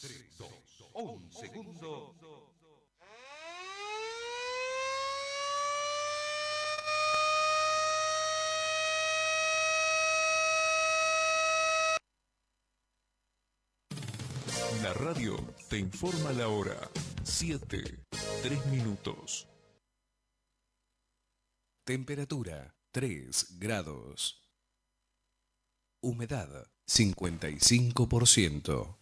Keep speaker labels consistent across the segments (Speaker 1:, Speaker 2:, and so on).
Speaker 1: 3, 2, 1 segundo. La radio te informa la hora. 7, 3 minutos. Temperatura 3 grados. Humedad 55%.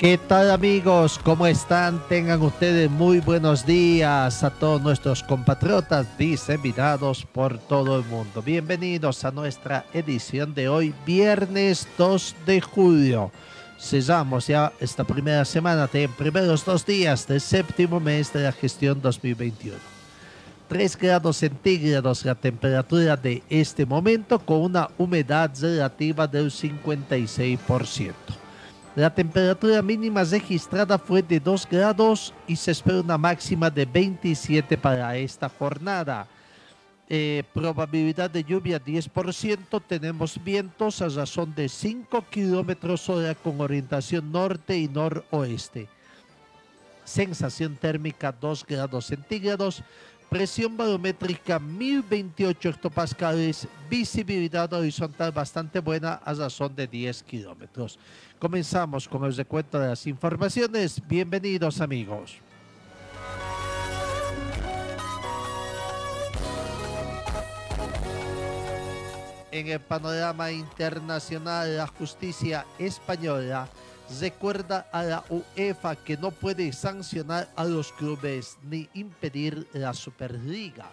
Speaker 2: ¿Qué tal amigos? ¿Cómo están? Tengan ustedes muy buenos días a todos nuestros compatriotas diseminados por todo el mundo. Bienvenidos a nuestra edición de hoy, viernes 2 de julio. Cesamos ya esta primera semana, de primeros dos días del séptimo mes de la gestión 2021. 3 grados centígrados la temperatura de este momento con una humedad relativa del 56%. La temperatura mínima registrada fue de 2 grados y se espera una máxima de 27 para esta jornada. Eh, probabilidad de lluvia 10%, tenemos vientos a razón de 5 kilómetros hora con orientación norte y noroeste. Sensación térmica 2 grados centígrados, presión barométrica 1028 hectopascales, visibilidad horizontal bastante buena a razón de 10 kilómetros. Comenzamos con el recuento de las informaciones. Bienvenidos amigos. En el panorama internacional, la justicia española recuerda a la UEFA que no puede sancionar a los clubes ni impedir la Superliga.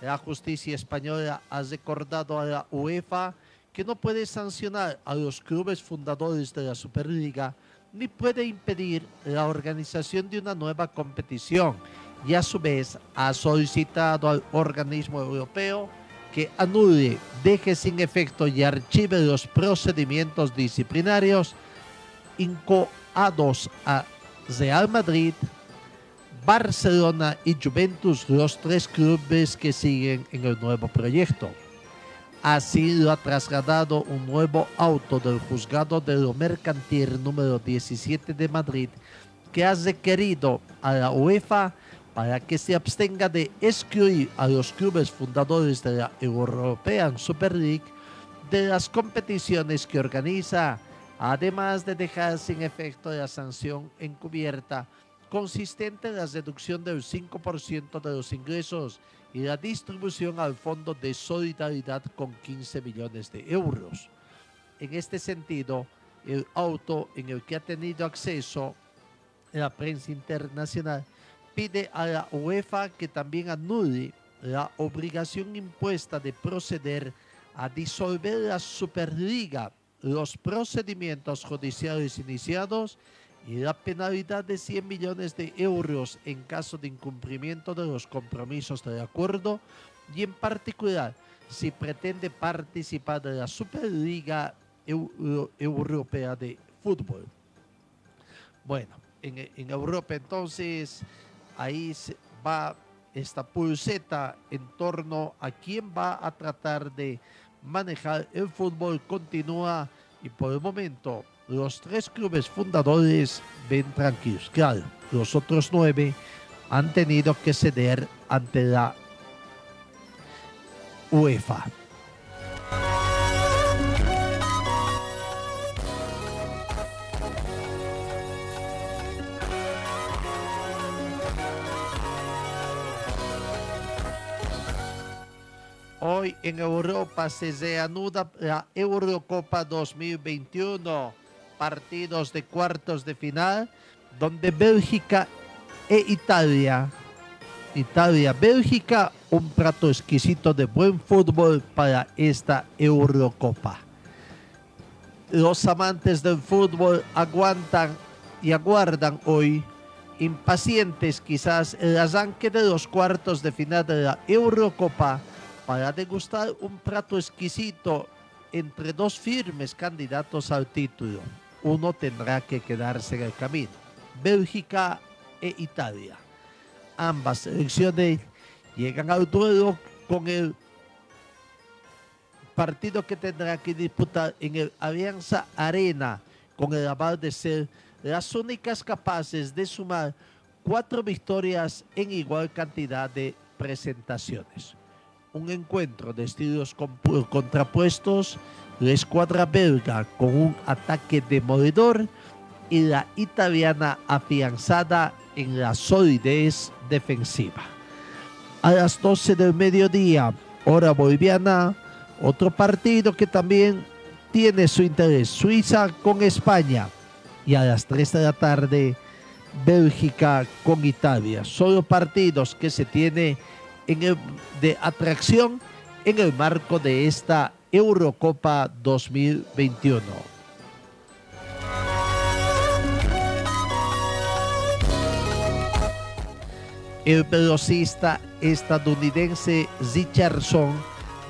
Speaker 2: La justicia española ha recordado a la UEFA que no puede sancionar a los clubes fundadores de la Superliga ni puede impedir la organización de una nueva competición y a su vez ha solicitado al organismo europeo que anule, deje sin efecto y archive los procedimientos disciplinarios incoados a Real Madrid, Barcelona y Juventus, los tres clubes que siguen en el nuevo proyecto. Así lo ha trasladado un nuevo auto del juzgado de lo mercantil número 17 de Madrid que ha requerido a la UEFA para que se abstenga de excluir a los clubes fundadores de la European Super League de las competiciones que organiza, además de dejar sin efecto la sanción encubierta consistente en la reducción del 5% de los ingresos y la distribución al Fondo de Solidaridad con 15 millones de euros. En este sentido, el auto en el que ha tenido acceso la prensa internacional pide a la UEFA que también anule la obligación impuesta de proceder a disolver la Superliga, los procedimientos judiciales iniciados y la penalidad de 100 millones de euros en caso de incumplimiento de los compromisos del acuerdo y en particular si pretende participar de la Superliga Euro- Europea de Fútbol. Bueno, en, en Europa entonces ahí se va esta pulseta en torno a quién va a tratar de manejar el fútbol continúa y por el momento los tres clubes fundadores ven tranquilos. Claro, los otros nueve han tenido que ceder ante la UEFA. Hoy en Europa se reanuda la Eurocopa 2021, partidos de cuartos de final, donde Bélgica e Italia Italia-Bélgica, un plato exquisito de buen fútbol para esta Eurocopa. Los amantes del fútbol aguantan y aguardan hoy, impacientes quizás, el arranque de los cuartos de final de la Eurocopa para degustar un plato exquisito entre dos firmes candidatos al título. Uno tendrá que quedarse en el camino, Bélgica e Italia ambas selecciones llegan al duelo con el partido que tendrá que disputar en el Alianza Arena con el aval de ser las únicas capaces de sumar cuatro victorias en igual cantidad de presentaciones. Un encuentro de estilos contrapuestos, la escuadra belga con un ataque demoledor y la italiana afianzada en la solidez defensiva. A las 12 del mediodía, hora boliviana, otro partido que también tiene su interés, Suiza con España. Y a las 3 de la tarde, Bélgica con Italia. Solo partidos que se tiene de atracción en el marco de esta Eurocopa 2021. el velocista estadounidense Richardson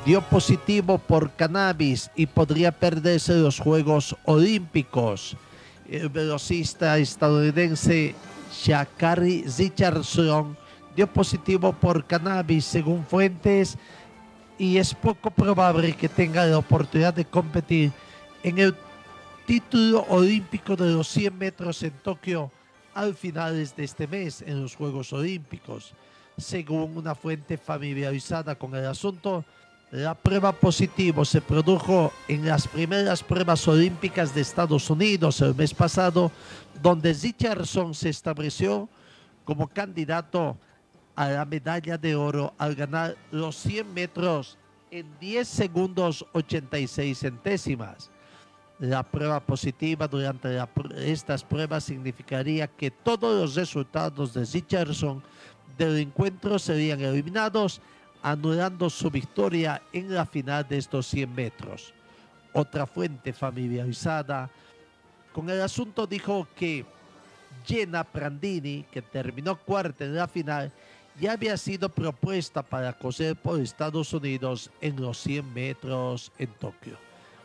Speaker 2: dio positivo por cannabis y podría perderse los Juegos Olímpicos. El velocista estadounidense Shakari Richardson dio positivo por cannabis según fuentes y es poco probable que tenga la oportunidad de competir en el título olímpico de los 100 metros en Tokio al finales de este mes en los Juegos Olímpicos. Según una fuente familiarizada con el asunto, la prueba positivo se produjo en las primeras pruebas olímpicas de Estados Unidos el mes pasado, donde Richardson se estableció como candidato a la medalla de oro al ganar los 100 metros en 10 segundos 86 centésimas. La prueba positiva durante estas pruebas significaría que todos los resultados de Richardson del encuentro serían eliminados, anulando su victoria en la final de estos 100 metros. Otra fuente familiarizada con el asunto dijo que Jenna Prandini, que terminó cuarta en la final, ya había sido propuesta para coser por Estados Unidos en los 100 metros en Tokio.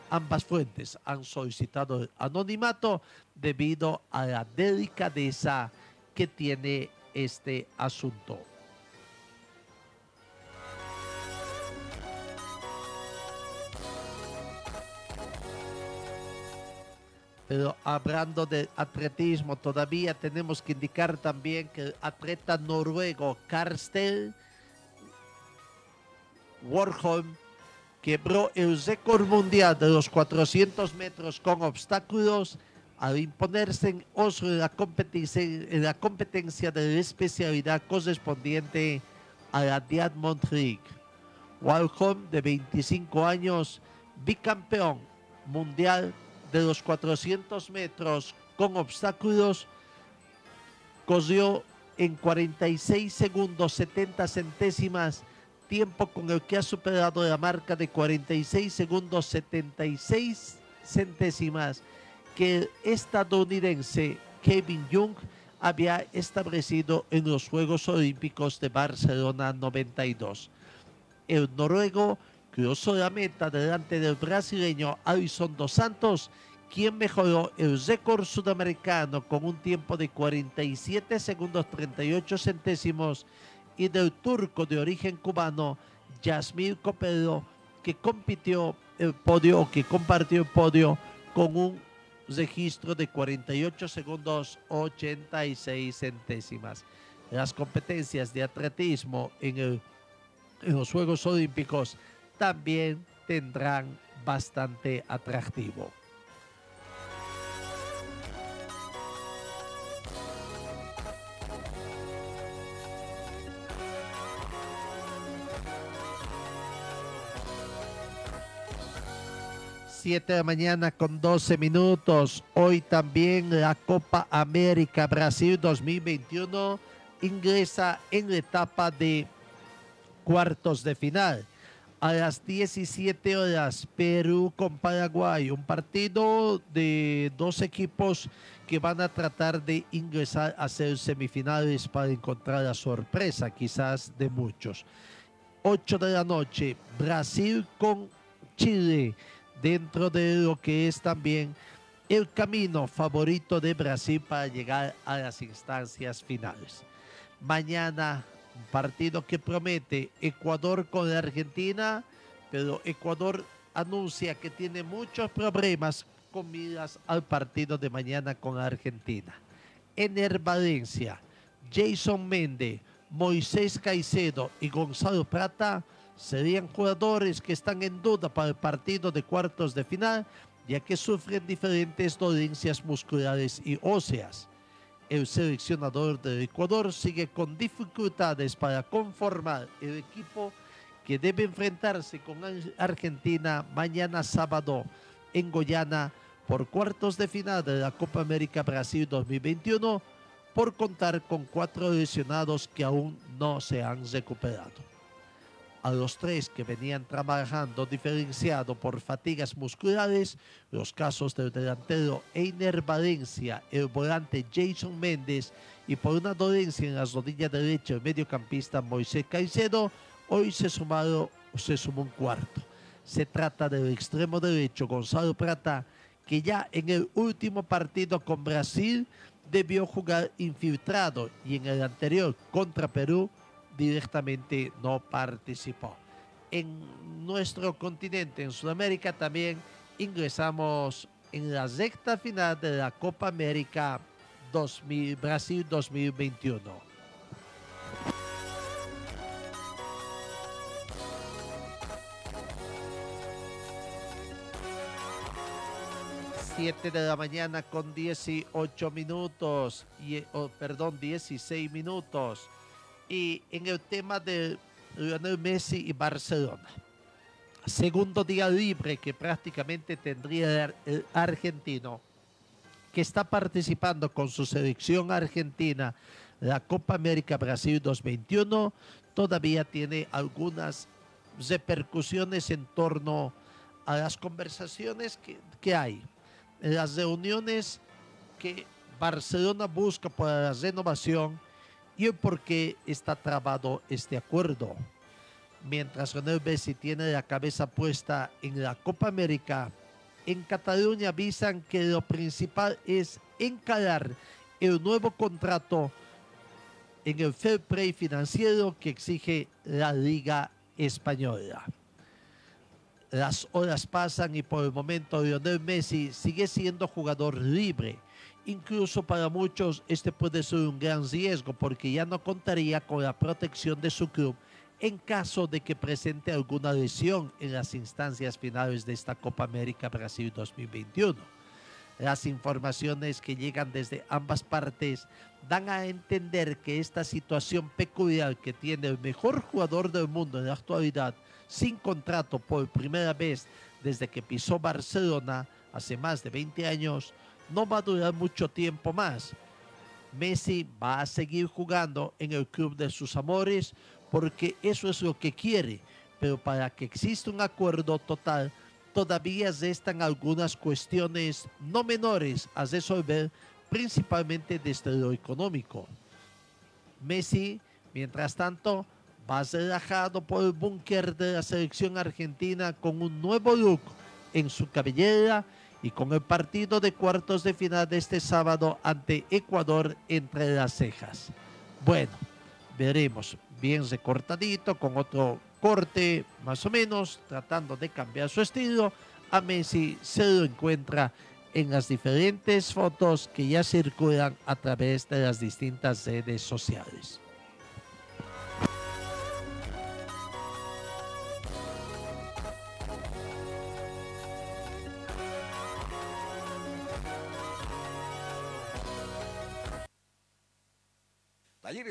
Speaker 2: Ambas fuentes han solicitado el anonimato debido a la delicadeza que tiene este asunto. Pero hablando de atletismo, todavía tenemos que indicar también que el atleta noruego Karstel Warholm quebró el récord mundial de los 400 metros con obstáculos al imponerse en la competencia, en la competencia de la especialidad correspondiente a la Diamond League. Walcom, de 25 años, bicampeón mundial de los 400 metros con obstáculos, corrió en 46 segundos 70 centésimas tiempo con el que ha superado la marca de 46 segundos 76 centésimas que el estadounidense Kevin Young había establecido en los Juegos Olímpicos de Barcelona 92. El noruego cruzó la meta delante del brasileño Alison dos Santos, quien mejoró el récord sudamericano con un tiempo de 47 segundos 38 centésimos y del turco de origen cubano Yasmil Copelo, que compitió el podio que compartió el podio con un registro de 48 segundos 86 centésimas. Las competencias de atletismo en los Juegos Olímpicos también tendrán bastante atractivo. Siete de la mañana con 12 minutos. Hoy también la Copa América Brasil 2021 ingresa en la etapa de cuartos de final. A las 17 horas, Perú con Paraguay, un partido de dos equipos que van a tratar de ingresar a ser semifinales para encontrar la sorpresa, quizás de muchos. 8 de la noche, Brasil con Chile, dentro de lo que es también el camino favorito de Brasil para llegar a las instancias finales. Mañana, un partido que promete Ecuador con la Argentina, pero Ecuador anuncia que tiene muchos problemas con miras al partido de mañana con la Argentina. Ener Valencia, Jason Méndez, Moisés Caicedo y Gonzalo Prata serían jugadores que están en duda para el partido de cuartos de final, ya que sufren diferentes dolencias musculares y óseas. El seleccionador del Ecuador sigue con dificultades para conformar el equipo que debe enfrentarse con Argentina mañana sábado en Goyana por cuartos de final de la Copa América Brasil 2021 por contar con cuatro lesionados que aún no se han recuperado. A los tres que venían trabajando diferenciado por fatigas musculares, los casos del delantero Einer Valencia, el volante Jason Méndez y por una dolencia en las rodillas derecha el mediocampista Moisés Caicedo, hoy se, sumaron, se sumó un cuarto. Se trata del extremo derecho Gonzalo Prata, que ya en el último partido con Brasil debió jugar infiltrado y en el anterior contra Perú directamente no participó. En nuestro continente, en Sudamérica, también ingresamos en la recta final de la Copa América 2000, Brasil 2021. 7 de la mañana con 18 minutos, y, oh, perdón, 16 minutos. Y en el tema de Lionel Messi y Barcelona. Segundo día libre que prácticamente tendría el argentino, que está participando con su selección argentina la Copa América Brasil 2021, todavía tiene algunas repercusiones en torno a las conversaciones que, que hay las reuniones que Barcelona busca para la renovación y el por qué está trabado este acuerdo. Mientras Lionel Messi tiene la cabeza puesta en la Copa América, en Cataluña avisan que lo principal es encarar el nuevo contrato en el fair play financiero que exige la Liga Española. Las horas pasan y por el momento Lionel Messi sigue siendo jugador libre. Incluso para muchos este puede ser un gran riesgo porque ya no contaría con la protección de su club en caso de que presente alguna lesión en las instancias finales de esta Copa América Brasil 2021. Las informaciones que llegan desde ambas partes dan a entender que esta situación peculiar que tiene el mejor jugador del mundo en la actualidad sin contrato por primera vez desde que pisó Barcelona hace más de 20 años, no va a durar mucho tiempo más. Messi va a seguir jugando en el club de sus amores porque eso es lo que quiere, pero para que exista un acuerdo total, todavía restan algunas cuestiones no menores a resolver, principalmente desde lo económico. Messi, mientras tanto, va relajado por el búnker de la selección argentina con un nuevo look en su cabellera y con el partido de cuartos de final de este sábado ante Ecuador entre las cejas. Bueno, veremos, bien recortadito, con otro corte más o menos, tratando de cambiar su estilo. A Messi se lo encuentra en las diferentes fotos que ya circulan a través de las distintas redes sociales.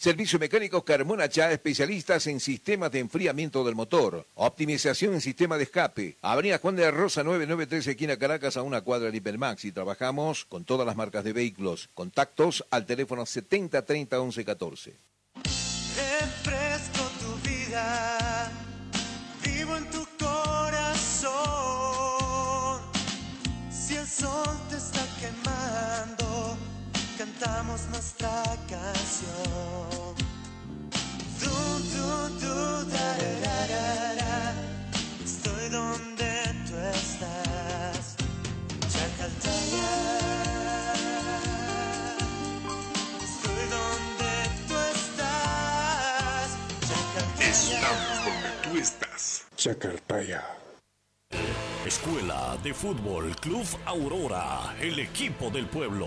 Speaker 3: Servicio Mecánicos Carmona Chá, especialistas en sistemas de enfriamiento del motor. Optimización en sistema de escape. Avenida Juan de la Rosa 993, esquina Caracas, a una cuadra de Hipermax. Y trabajamos con todas las marcas de vehículos. Contactos al teléfono 70 30 11 14.
Speaker 4: Refresco tu vida, vivo en tu corazón. Si el sol te está quemando, cantamos nuestra canción.
Speaker 5: Escuela de Fútbol Club Aurora, el equipo del pueblo.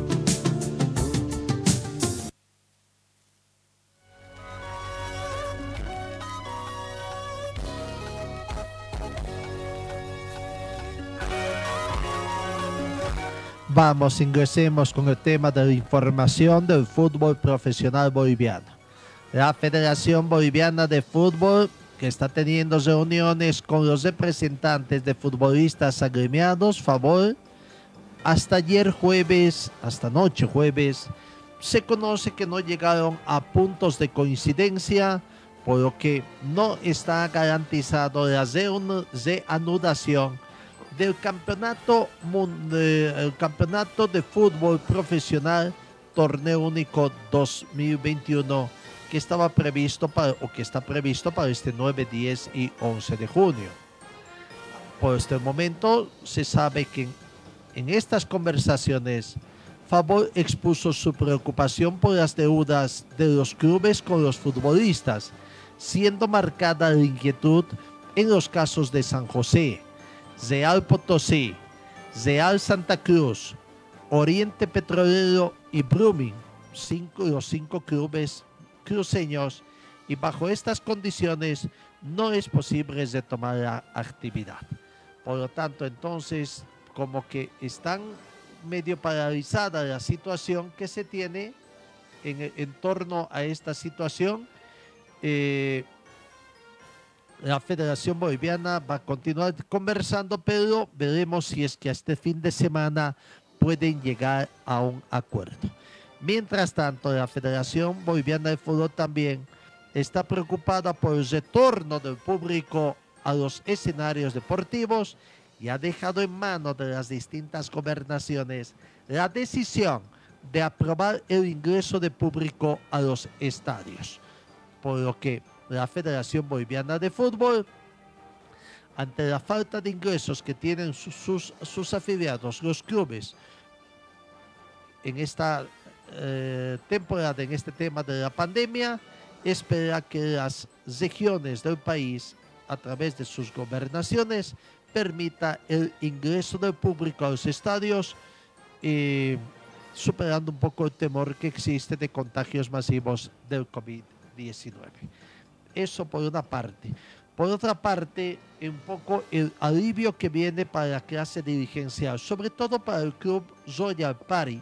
Speaker 2: Vamos, ingresemos con el tema de la información del fútbol profesional boliviano. La Federación Boliviana de Fútbol, que está teniendo reuniones con los representantes de futbolistas agremiados, favor, hasta ayer jueves, hasta noche jueves, se conoce que no llegaron a puntos de coincidencia, por lo que no está garantizado la reanu- reanudación del campeonato, eh, el campeonato de fútbol profesional Torneo Único 2021 que estaba previsto para, o que está previsto para este 9, 10 y 11 de junio. Por este momento se sabe que en, en estas conversaciones Favor expuso su preocupación por las deudas de los clubes con los futbolistas, siendo marcada la inquietud en los casos de San José, Real Potosí, Real Santa Cruz, Oriente Petrolero y Brumming, cinco, los cinco clubes cruceños, y bajo estas condiciones no es posible retomar la actividad. Por lo tanto, entonces, como que están medio paralizada la situación que se tiene en, en torno a esta situación. eh, la Federación Boliviana va a continuar conversando, pero veremos si es que a este fin de semana pueden llegar a un acuerdo. Mientras tanto, la Federación Boliviana de Fútbol también está preocupada por el retorno del público a los escenarios deportivos y ha dejado en manos de las distintas gobernaciones la decisión de aprobar el ingreso de público a los estadios. Por lo que la Federación Boliviana de Fútbol ante la falta de ingresos que tienen sus, sus, afiliados, los clubes, en esta eh, temporada, en este tema de la pandemia, espera que las regiones del país, a través de sus gobernaciones, permita el ingreso del público a los estadios, eh, superando un poco el temor que existe de contagios masivos del COVID-19. Eso por una parte. Por otra parte, un poco el alivio que viene para la clase dirigencial, sobre todo para el club Royal Party,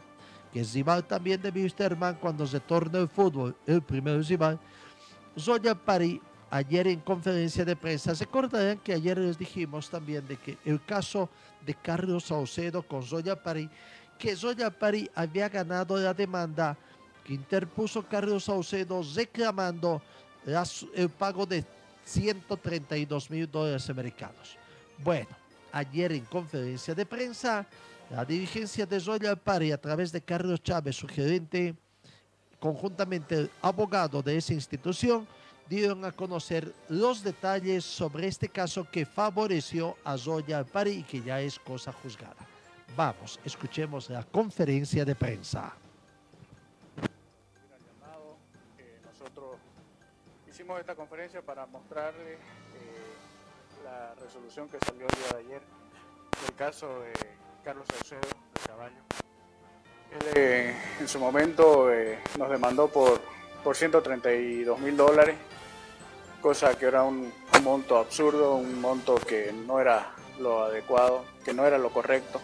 Speaker 2: que es rival también de Wisterman cuando se torna el fútbol, el primer rival. Royal Party, ayer en conferencia de prensa, se acordarán que ayer les dijimos también de que el caso de Carlos Saucedo con Royal Party, que Royal Party había ganado la demanda que interpuso Carlos Saucedo reclamando el pago de 132 mil dólares americanos. Bueno, ayer en conferencia de prensa, la dirigencia de Royal Party a través de Carlos Chávez, su gerente, conjuntamente abogado de esa institución, dieron a conocer los detalles sobre este caso que favoreció a Royal Party y que ya es cosa juzgada. Vamos, escuchemos la conferencia de prensa.
Speaker 6: Hicimos esta conferencia para mostrarle eh, la resolución que salió el día de ayer del caso de Carlos Saucedo de Caballo. Él eh, en su momento eh, nos demandó por, por 132 mil dólares, cosa que era un monto absurdo, un monto que no era lo adecuado, que no era lo correcto.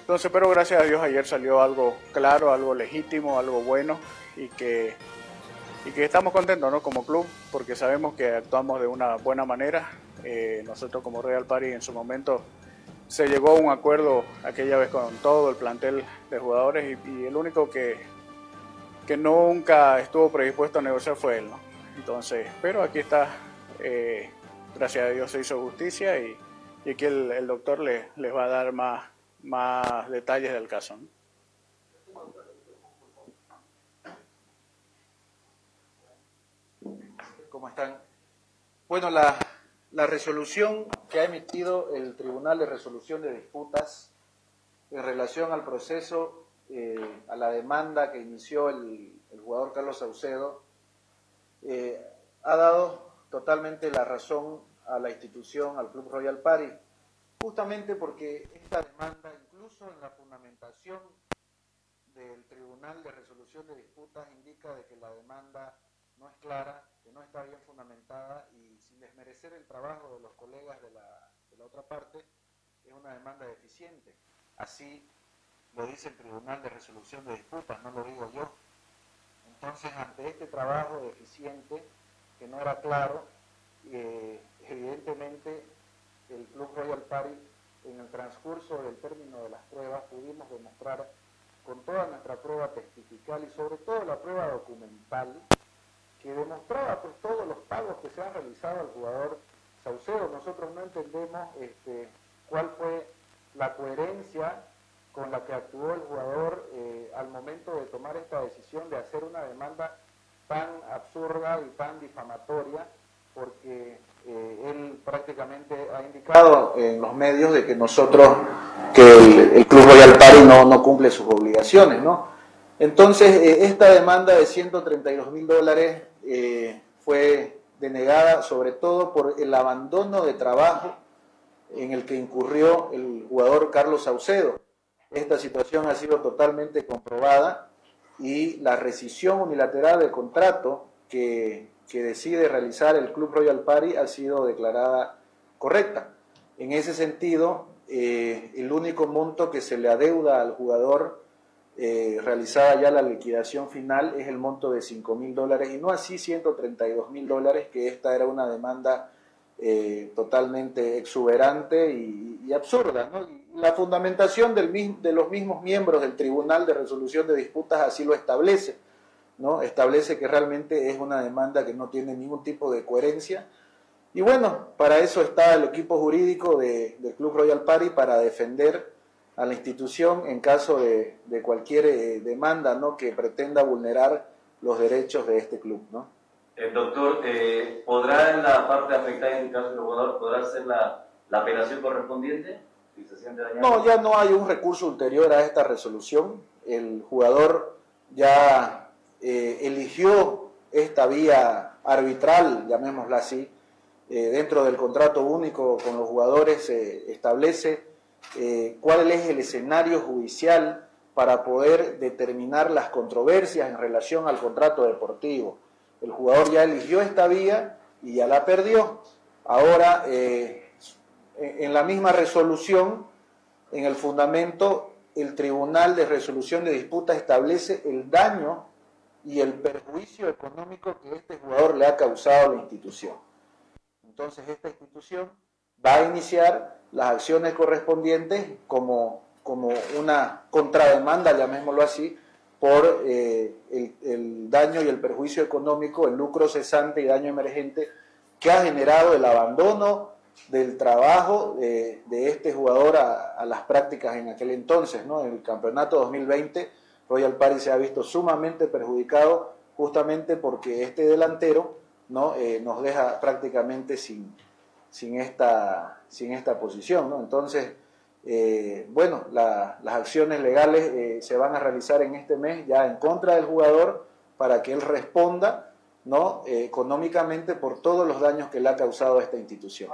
Speaker 6: Entonces, pero gracias a Dios ayer salió algo claro, algo legítimo, algo bueno y que, y que estamos contentos ¿no? como club porque sabemos que actuamos de una buena manera. Eh, nosotros como Real Party en su momento se llegó a un acuerdo aquella vez con todo el plantel de jugadores y, el único que, que nunca estuvo predispuesto a negociar fue él. ¿no? Entonces, pero aquí está, eh, gracias a Dios se hizo justicia y, y aquí el, el doctor le, les va a dar más, más detalles del caso. ¿no?
Speaker 7: ¿Cómo están? Bueno, la, resolución que ha emitido el Tribunal de Resolución de Disputas en relación al proceso, eh, a la demanda que inició el, el jugador Carlos Saucedo, eh, ha dado totalmente la razón a la institución, al Club Royal Party, justamente porque esta demanda, incluso en la fundamentación del Tribunal de Resolución de Disputas, indica de que la demanda no es clara, no está bien fundamentada y sin desmerecer el trabajo de los colegas de la, de la otra parte, es una demanda deficiente. Así lo dice el Tribunal de Resolución de Disputas, no lo digo yo. Entonces, ante este trabajo deficiente, que no era claro, eh, evidentemente el Club Royal Party, en el transcurso del término de las pruebas, pudimos demostrar con toda nuestra prueba testifical y sobre todo la prueba documental, que demostraba pues, todos los pagos que se han realizado al jugador Saucedo. Nosotros no entendemos este, cuál fue la coherencia con la que actuó el jugador eh, al momento de tomar esta decisión de hacer una demanda tan absurda y tan difamatoria, porque eh, él prácticamente ha indicado en los medios de que nosotros, que el, el Club Royal Party no, cumple sus obligaciones, ¿no? Entonces, eh, esta demanda de 132 mil dólares eh, fue denegada sobre todo por el abandono de trabajo en el que incurrió el jugador Carlos Saucedo. Esta situación ha sido totalmente comprobada y la rescisión unilateral del contrato que, que decide realizar el Club Royal Party ha sido declarada correcta. En ese sentido, eh, el único monto que se le adeuda al jugador eh, realizada ya la liquidación final es el monto de 5 mil dólares y no así 132 mil dólares, que esta era una demanda eh, totalmente exuberante y, absurda. La fundamentación de los mismos miembros del Tribunal de Resolución de Disputas así lo establece. ¿no? Establece que realmente es una demanda que no tiene ningún tipo de coherencia. Y bueno, para eso está el equipo jurídico de, del Club Royal Party, para defender a la institución en caso de, de cualquier eh, demanda ¿no? que pretenda vulnerar los derechos de este club. ¿no?
Speaker 8: El doctor, eh, ¿podrá en la parte afectada en el caso del jugador, podrá hacer la, la apelación correspondiente? Si se siente dañado?
Speaker 7: No, ya no hay un recurso ulterior a esta resolución. El jugador ya eh, eligió esta vía arbitral, llamémosla así, eh, dentro del contrato único con los jugadores se establece eh, cuál es el escenario judicial para poder determinar las controversias en relación al contrato deportivo. El jugador ya eligió esta vía y ya la perdió. Ahora, en la misma resolución, en el fundamento, el Tribunal de Resolución de Disputas establece el daño y el perjuicio económico que este jugador le ha causado a la institución. Entonces esta institución va a iniciar las acciones correspondientes como, como una contrademanda, llamémoslo así, por eh, el, daño y el perjuicio económico, el lucro cesante y daño emergente que ha generado el abandono del trabajo de, de este jugador a, las prácticas en aquel entonces. ¿no? En el campeonato 2020, Royal Party se ha visto sumamente perjudicado justamente porque este delantero ¿no? Eh, nos deja prácticamente sin, sin, esta, sin esta posición. ¿no? Entonces, eh, bueno, la, las acciones legales eh, se van a realizar en este mes ya en contra del jugador para que él responda ¿no? Eh, económicamente por todos los daños que le ha causado a esta institución.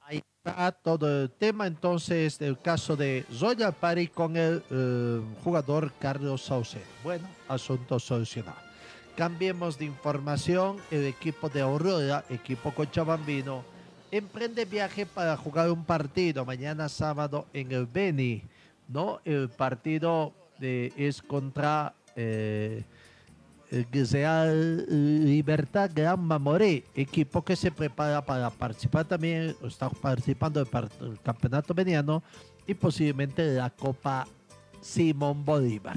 Speaker 2: Ahí está todo el tema entonces del caso de Royal Party con el jugador Carlos Saucedo. Bueno, asunto solucionado. Cambiemos de información. El equipo de Aurora, equipo cochabambino, emprende viaje para jugar un partido mañana sábado en el Beni. ¿no? El partido de, es contra eh, sea Libertad Gran Mamoré, equipo que se prepara para participar también, está participando del campeonato veniano y posiblemente la Copa Simón Bolívar.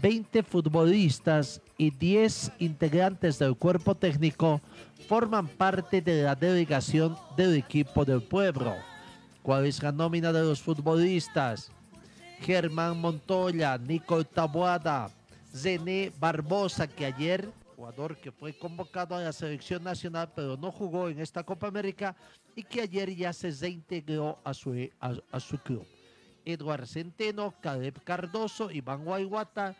Speaker 2: 20 futbolistas y 10 integrantes del cuerpo técnico forman parte de la delegación del equipo del pueblo. ¿Cuál es la nómina de los futbolistas? Germán Montoya, Nico Tabuada, Zené Barbosa, que ayer, jugador que fue convocado a la selección nacional, pero no jugó en esta Copa América y que ayer ya se reintegró a su, a, su club. Eduard Centeno, Caleb Cardoso, Iván Guayguata,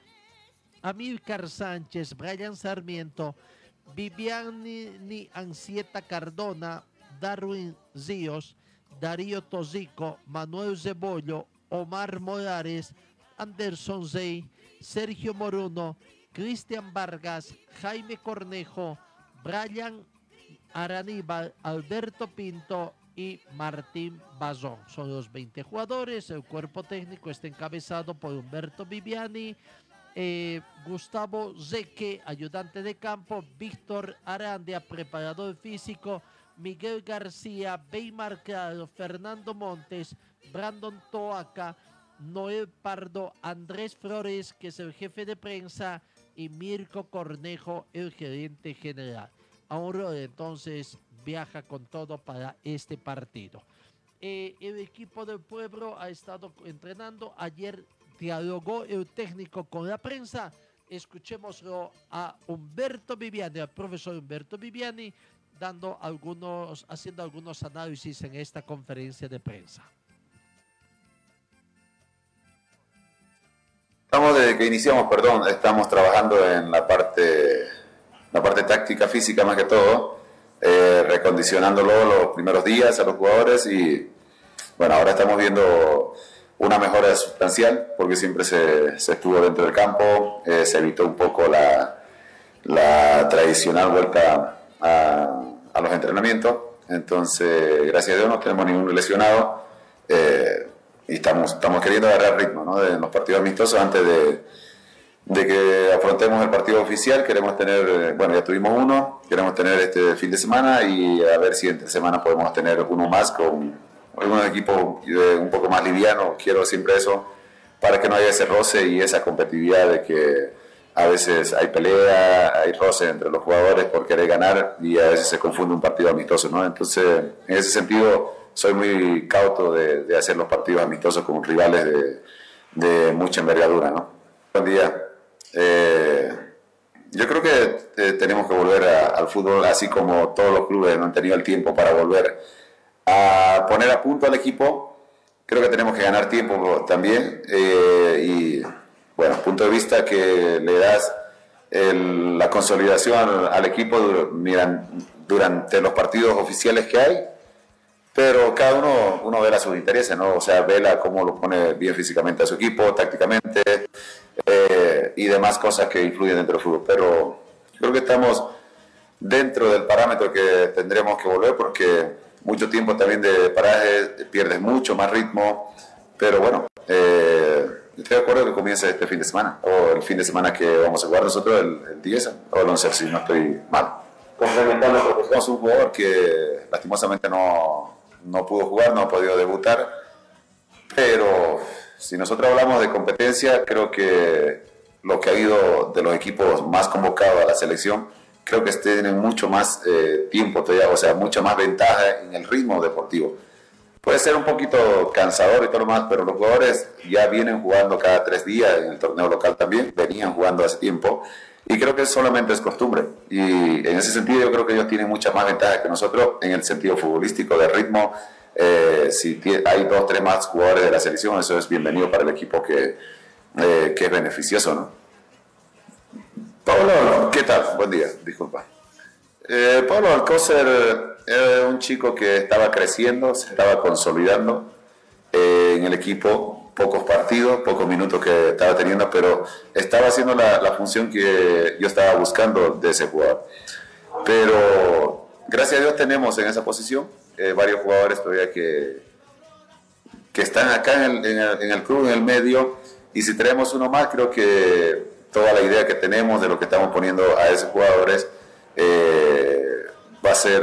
Speaker 2: Amílcar Sánchez, Brian Sarmiento, Viviani Ansieta Cardona, Darwin Ríos, Darío Tosico, Manuel Cebollo, Omar Morales, Anderson Zey, Sergio Moruno, Cristian Vargas, Jaime Cornejo, Brian Araníbal, Alberto Pinto y Martín Bazón. Son los 20 jugadores. El cuerpo técnico está encabezado por Humberto Viviani, eh, Gustavo Zeque, ayudante de campo, Víctor Arandia, preparador físico, Miguel García, Beymar Claro, Fernando Montes, Brandon Toaca, Noel Pardo, Andrés Flores, que es el jefe de prensa, y Mirko Cornejo, el gerente general. Ahora entonces viaja con todo para este partido. Eh, el equipo del pueblo ha estado entrenando. Ayer dialogó el técnico con la prensa. Escuchémoslo a Humberto Viviani, al profesor Humberto Viviani, dando algunos, haciendo algunos análisis en esta conferencia de prensa.
Speaker 9: Estamos desde que iniciamos, perdón, estamos trabajando en la parte, la parte táctica, física más que todo, eh, recondicionándolo los primeros días a los jugadores y bueno, ahora estamos viendo una mejora sustancial porque siempre se, se estuvo dentro del campo, eh, se evitó un poco la, la tradicional vuelta a, los entrenamientos, entonces gracias a Dios no tenemos ningún lesionado. Eh, y estamos, estamos queriendo agarrar ritmo ¿no? de los partidos amistosos antes de, de, que afrontemos el partido oficial. Queremos tener, bueno, ya tuvimos uno, queremos tener este fin de semana y a ver si entre semana podemos tener uno más con algunos equipos un poco más livianos. Quiero siempre eso para que no haya ese roce y esa competitividad de que a veces hay pelea, hay roce entre los jugadores por querer ganar y a veces se confunde un partido amistoso, ¿no? Entonces, en ese sentido soy muy cauto de, de, hacer los partidos amistosos con rivales de, de mucha envergadura. ¿no? Buen día. Eh, yo creo que eh, tenemos que volver a- al fútbol, así como todos los clubes no han tenido el tiempo para volver a poner a punto al equipo. Creo que tenemos que ganar tiempo también. eh, y bueno, punto de vista que le das el- la consolidación al, equipo durante los partidos oficiales que hay. Pero cada uno, uno vela sus intereses, ¿no? O sea, vela cómo lo pone bien físicamente a su equipo, tácticamente eh, y demás cosas que influyen dentro del fútbol. Pero creo que estamos dentro del parámetro que tendremos que volver porque mucho tiempo también de paraje pierdes mucho más ritmo. Pero bueno, eh, estoy de acuerdo que comience este fin de semana o el fin de semana que vamos a jugar nosotros, el, el 10 o el 11, si no estoy mal. Complementando, somos un jugador que lastimosamente no, no pudo jugar, no ha podido debutar, pero si nosotros hablamos de competencia, creo que lo que ha ido de los equipos más convocados a la selección, creo que tienen mucho más eh, tiempo todavía, o sea, mucha más ventaja en el ritmo deportivo. Puede ser un poquito cansador y todo lo más, pero los jugadores ya vienen jugando cada tres días en el torneo local también, venían jugando hace tiempo y creo que solamente es costumbre. Y en ese sentido yo creo que ellos tienen mucha más ventaja que nosotros en el sentido futbolístico, de ritmo. Eh, si hay dos, tres más jugadores de la selección, eso es bienvenido para el equipo que, eh, que es beneficioso, ¿no? Pablo, ¿qué tal? Buen día, disculpa. Eh, Pablo Alcócer era un chico que estaba creciendo, se estaba consolidando eh, en el equipo, pocos partidos, pocos minutos que estaba teniendo, pero estaba haciendo la, función que yo estaba buscando de ese jugador. Pero gracias a Dios tenemos en esa posición eh, varios jugadores todavía que, que están acá en el, en el- en el club, en el medio, y si traemos uno más, creo que toda la idea que tenemos de lo que estamos poniendo a esos jugadores eh, va a ser,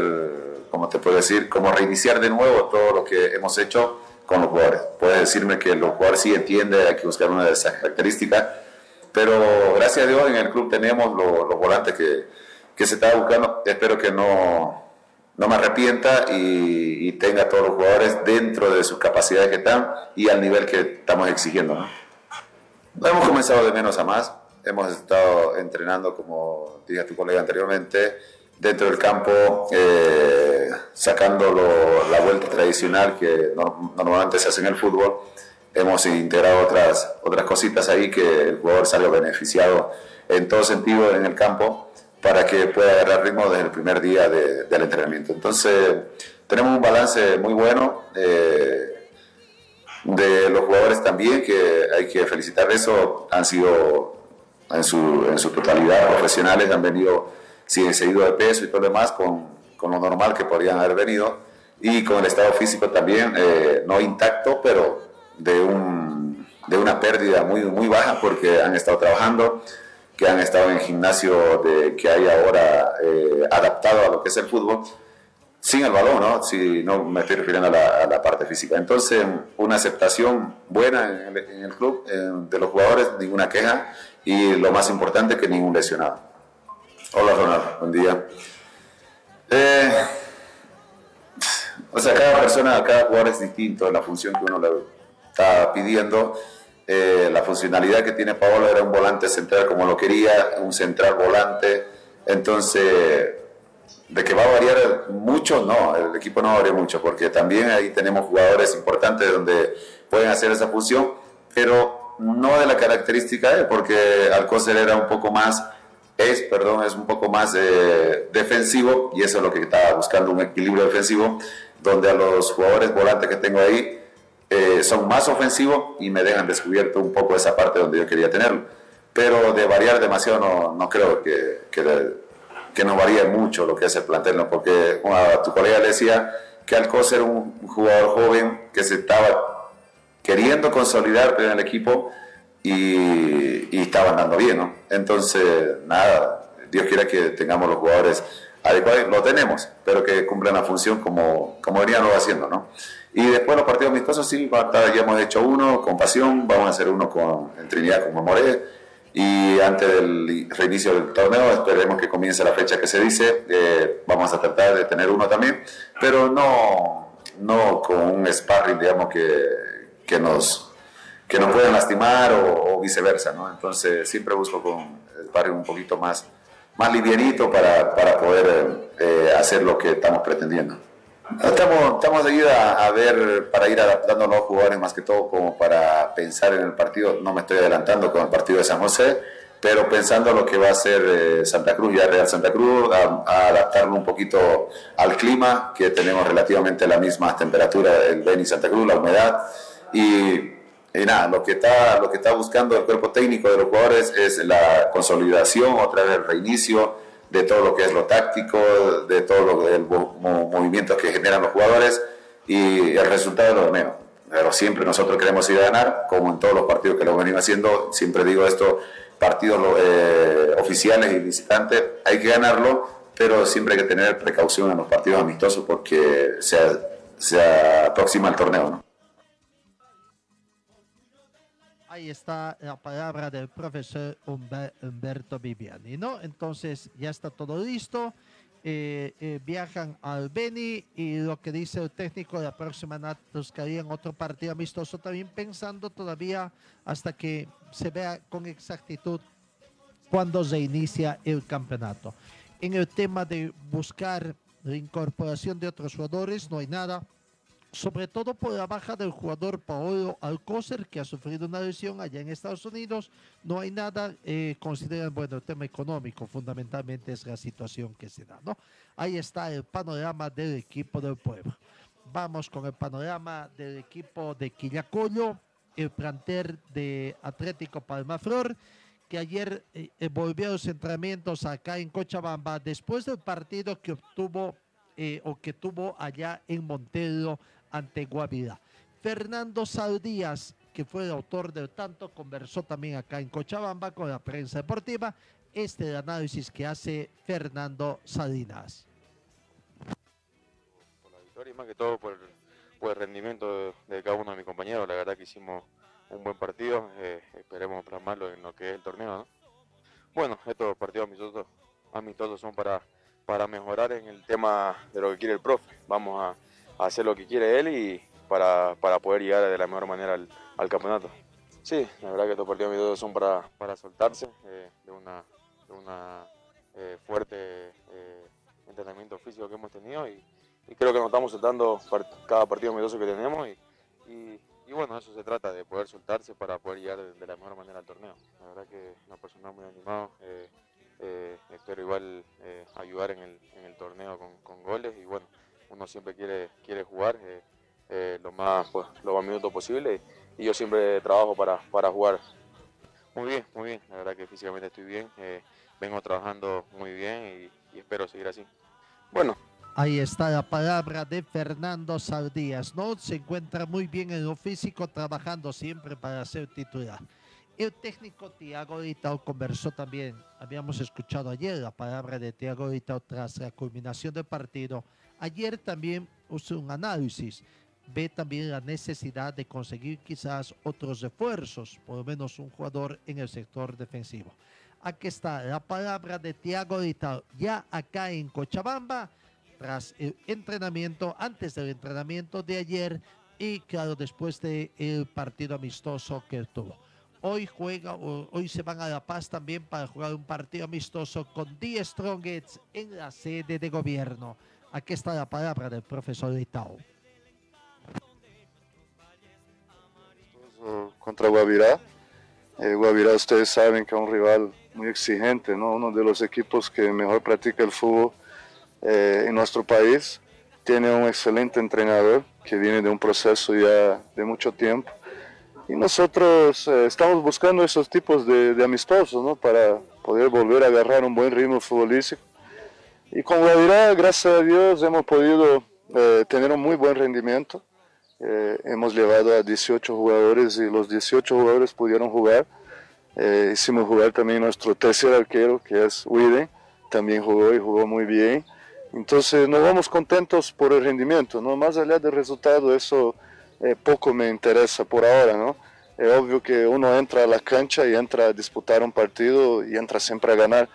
Speaker 9: como te puedo decir, como reiniciar de nuevo todo lo que hemos hecho con los jugadores. Puedes decirme que los jugadores sí entienden, hay que buscar una de esas características, pero gracias a Dios en el club tenemos lo- los volantes que, que se está buscando. Espero que no, no me arrepienta y, y tenga a todos los jugadores dentro de sus capacidades que están y al nivel que estamos exigiendo. ¿no? Hemos comenzado de menos a más. Hemos estado entrenando, como dije tu colega anteriormente, dentro del campo, eh, sacando la vuelta tradicional que no- normalmente se hace en el fútbol. Hemos integrado otras, otras cositas ahí que el jugador salió beneficiado en todo sentido en el campo para que pueda agarrar ritmo desde el primer día de- del entrenamiento. Entonces, tenemos un balance muy bueno. eh, de los jugadores también, que hay que felicitar eso, han sido en su, en su totalidad profesionales, han venido sin seguido de peso y todo lo demás, con, con lo normal que podrían haber venido, y con el estado físico también, eh, no intacto, pero de, un, de una pérdida muy, muy baja, porque han estado trabajando, que han estado en gimnasio de, que hay ahora eh, adaptado a lo que es el fútbol, sin el balón, ¿no? Si no me estoy refiriendo a la, a la parte física. Entonces, una aceptación buena en el, en el club eh, de los jugadores, ninguna queja y lo más importante que ningún lesionado. Hola Ronald, buen día. Eh, o sea, cada persona, cada jugador es distinto en la función que uno le está pidiendo. Eh, la funcionalidad que tiene Paolo era un volante central como lo quería, un central volante. Entonces, de que va a variar mucho, no, el equipo no va a variar mucho, porque también ahí tenemos jugadores importantes donde pueden hacer esa función, pero no de la característica de él, porque Alcócer era un poco más, es, perdón, es un poco más eh, defensivo, y eso es lo que estaba buscando, un equilibrio defensivo, donde a los jugadores volantes que tengo ahí eh, son más ofensivos y me dejan descubierto un poco esa parte donde yo quería tenerlo. Pero de variar demasiado no, no creo que, que, que no varíe mucho lo que es el plantel, ¿no? porque tu colega le decía que Alcócer era un jugador joven que se estaba queriendo consolidar en el equipo y, y estaba andando bien, ¿no? Entonces, nada, Dios quiera que tengamos los jugadores adecuados, lo tenemos, pero que cumplan la función como, como veníamos haciendo, ¿no? Y después los partidos amistosos, sí, ya hemos hecho uno con Pasión, vamos a hacer uno con, en Trinidad con Mamoré, y antes del reinicio del torneo, esperemos que comience la fecha que se dice, eh, vamos a tratar de tener uno también, pero no, no con un sparring, digamos, que, que nos, que nos puedan lastimar o, o viceversa, ¿no? Entonces siempre busco con sparring un poquito más más livianito para, para poder eh, hacer lo que estamos pretendiendo. Estamos, estamos de ida a ver para ir adaptando a los jugadores más que todo como para pensar en el partido. No me estoy adelantando con el partido de San José, pero pensando lo que va a ser eh, Santa Cruz, ya Real Santa Cruz, a, a, adaptarlo un poquito al clima, que tenemos relativamente la misma temperatura del Beni Santa Cruz, la humedad. Y, y, nada, lo que, está, lo que está buscando el cuerpo técnico de los jugadores es la consolidación, otra vez el reinicio de todo lo que es lo táctico, de todo lo del movimientos que generan los jugadores y el resultado de lo menos. Pero siempre nosotros queremos ir a ganar, como en todos los partidos que lo venimos haciendo. Siempre digo esto, partidos eh, oficiales y visitantes, hay que ganarlo, pero siempre hay que tener precaución en los partidos amistosos porque se, se aproxima el torneo. ¿no?
Speaker 2: Ahí está la palabra del profesor Humber, Humberto Viviani, ¿no? Entonces ya está todo listo. Eh, eh, viajan al Beni y lo que dice el técnico la próxima buscarían otro partido amistoso también pensando todavía hasta que se vea con exactitud cuando se inicia el campeonato. En el tema de buscar la incorporación de otros jugadores no hay nada sobre todo por la baja del jugador Paolo Alcócer, que ha sufrido una lesión allá en Estados Unidos. No hay nada, eh, consideran, bueno, el tema económico fundamentalmente es la situación que se da, ¿no? Ahí está el panorama del equipo del pueblo. Vamos con el panorama del equipo de Quillacollo, el planter de Atlético Palmaflor, que ayer eh, volvió a los entrenamientos acá en Cochabamba después del partido que obtuvo eh, o que tuvo allá en Montero ante Guavirá. Fernando Saldías, que fue el autor del tanto, conversó también acá en Cochabamba con la prensa deportiva. Este es el análisis que hace Fernando Salinas.
Speaker 10: Por la victoria y más que todo por, el rendimiento de, de, cada uno de mis compañeros. La verdad que hicimos un buen partido. Eh, esperemos plasmarlo en lo que es el torneo. ¿no? Bueno, estos partidos amistosos, amistosos son para, para mejorar en el tema de lo que quiere el profe. Vamos a hacer lo que quiere él y para, para poder llegar de la mejor manera al, campeonato. Sí, la verdad que estos partidos amistosos son para, para soltarse eh, de una, de una eh, fuerte eh, entrenamiento físico que hemos tenido y, y, creo que nos estamos soltando cada partido amistoso que tenemos y, y, bueno, eso se trata de poder soltarse para poder llegar de, la mejor manera al torneo. La verdad que una persona muy animado. espero igual ayudar en el, en el torneo con, con goles y bueno, uno siempre quiere, quiere jugar eh, eh, lo, más, pues, lo más minutos posible y yo siempre trabajo para, para jugar. Muy bien, muy bien, la verdad que físicamente estoy bien, eh, vengo trabajando muy bien y, y, espero seguir así. Bueno.
Speaker 2: Ahí está la palabra de Fernando Saldías, ¿no? Se encuentra muy bien en lo físico, trabajando siempre para ser titular. El técnico Tiago Itao conversó también, habíamos escuchado ayer la palabra de Tiago Itao tras la culminación del partido Ayer también hizo un análisis, ve también la necesidad de conseguir quizás otros refuerzos, por lo menos un jugador en el sector defensivo. Aquí está la palabra de Tiago Vital, ya acá en Cochabamba, tras el entrenamiento, antes del entrenamiento de ayer y claro, después del de partido amistoso que tuvo. Hoy juega, hoy se van a La Paz también para jugar un partido amistoso con Die Strongets en la sede de gobierno. Aquí está la palabra del profesor Itao.
Speaker 11: Contra Guavirá. Eh, Guavirá ustedes saben que es un rival muy exigente, ¿no? uno de los equipos que mejor practica el fútbol eh, en nuestro país. Tiene un excelente entrenador que viene de un proceso ya de mucho tiempo. Y nosotros eh, estamos buscando esos tipos de, de amistosos ¿no? para poder volver a agarrar un buen ritmo futbolístico y con Guavirá, gracias a Dios, hemos podido eh, tener un muy buen rendimiento. Eh, hemos llevado a 18 jugadores y los 18 jugadores pudieron jugar. Eh, hicimos jugar también nuestro tercer arquero, que es Widen, también jugó y jugó muy bien. Entonces nos vamos contentos por el rendimiento, ¿no? Más allá del resultado, eso eh, poco me interesa por ahora, ¿no? Es obvio que uno entra a la cancha y entra a disputar un partido y entra siempre a ganar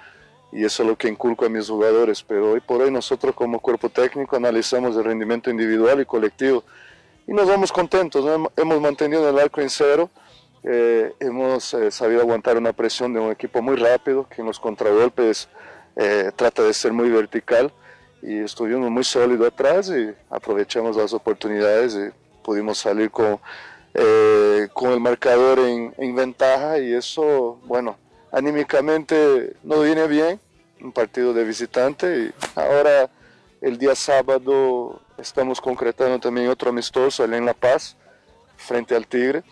Speaker 11: y eso es lo que inculco a mis jugadores, pero hoy por hoy nosotros como cuerpo técnico analizamos el rendimiento individual y colectivo y nos vamos contentos, ¿no? hemos mantenido el arco en cero, eh, hemos eh, sabido aguantar una presión de un equipo muy rápido que en los contragolpes trata de ser muy vertical y estuvimos muy sólido atrás y aprovechamos las oportunidades y pudimos salir con, eh, con el marcador en, en ventaja y eso, bueno, anímicamente no viene bien, un partido de visitante y ahora el día sábado estamos concretando también otro amistoso allá en La Paz frente al Tigre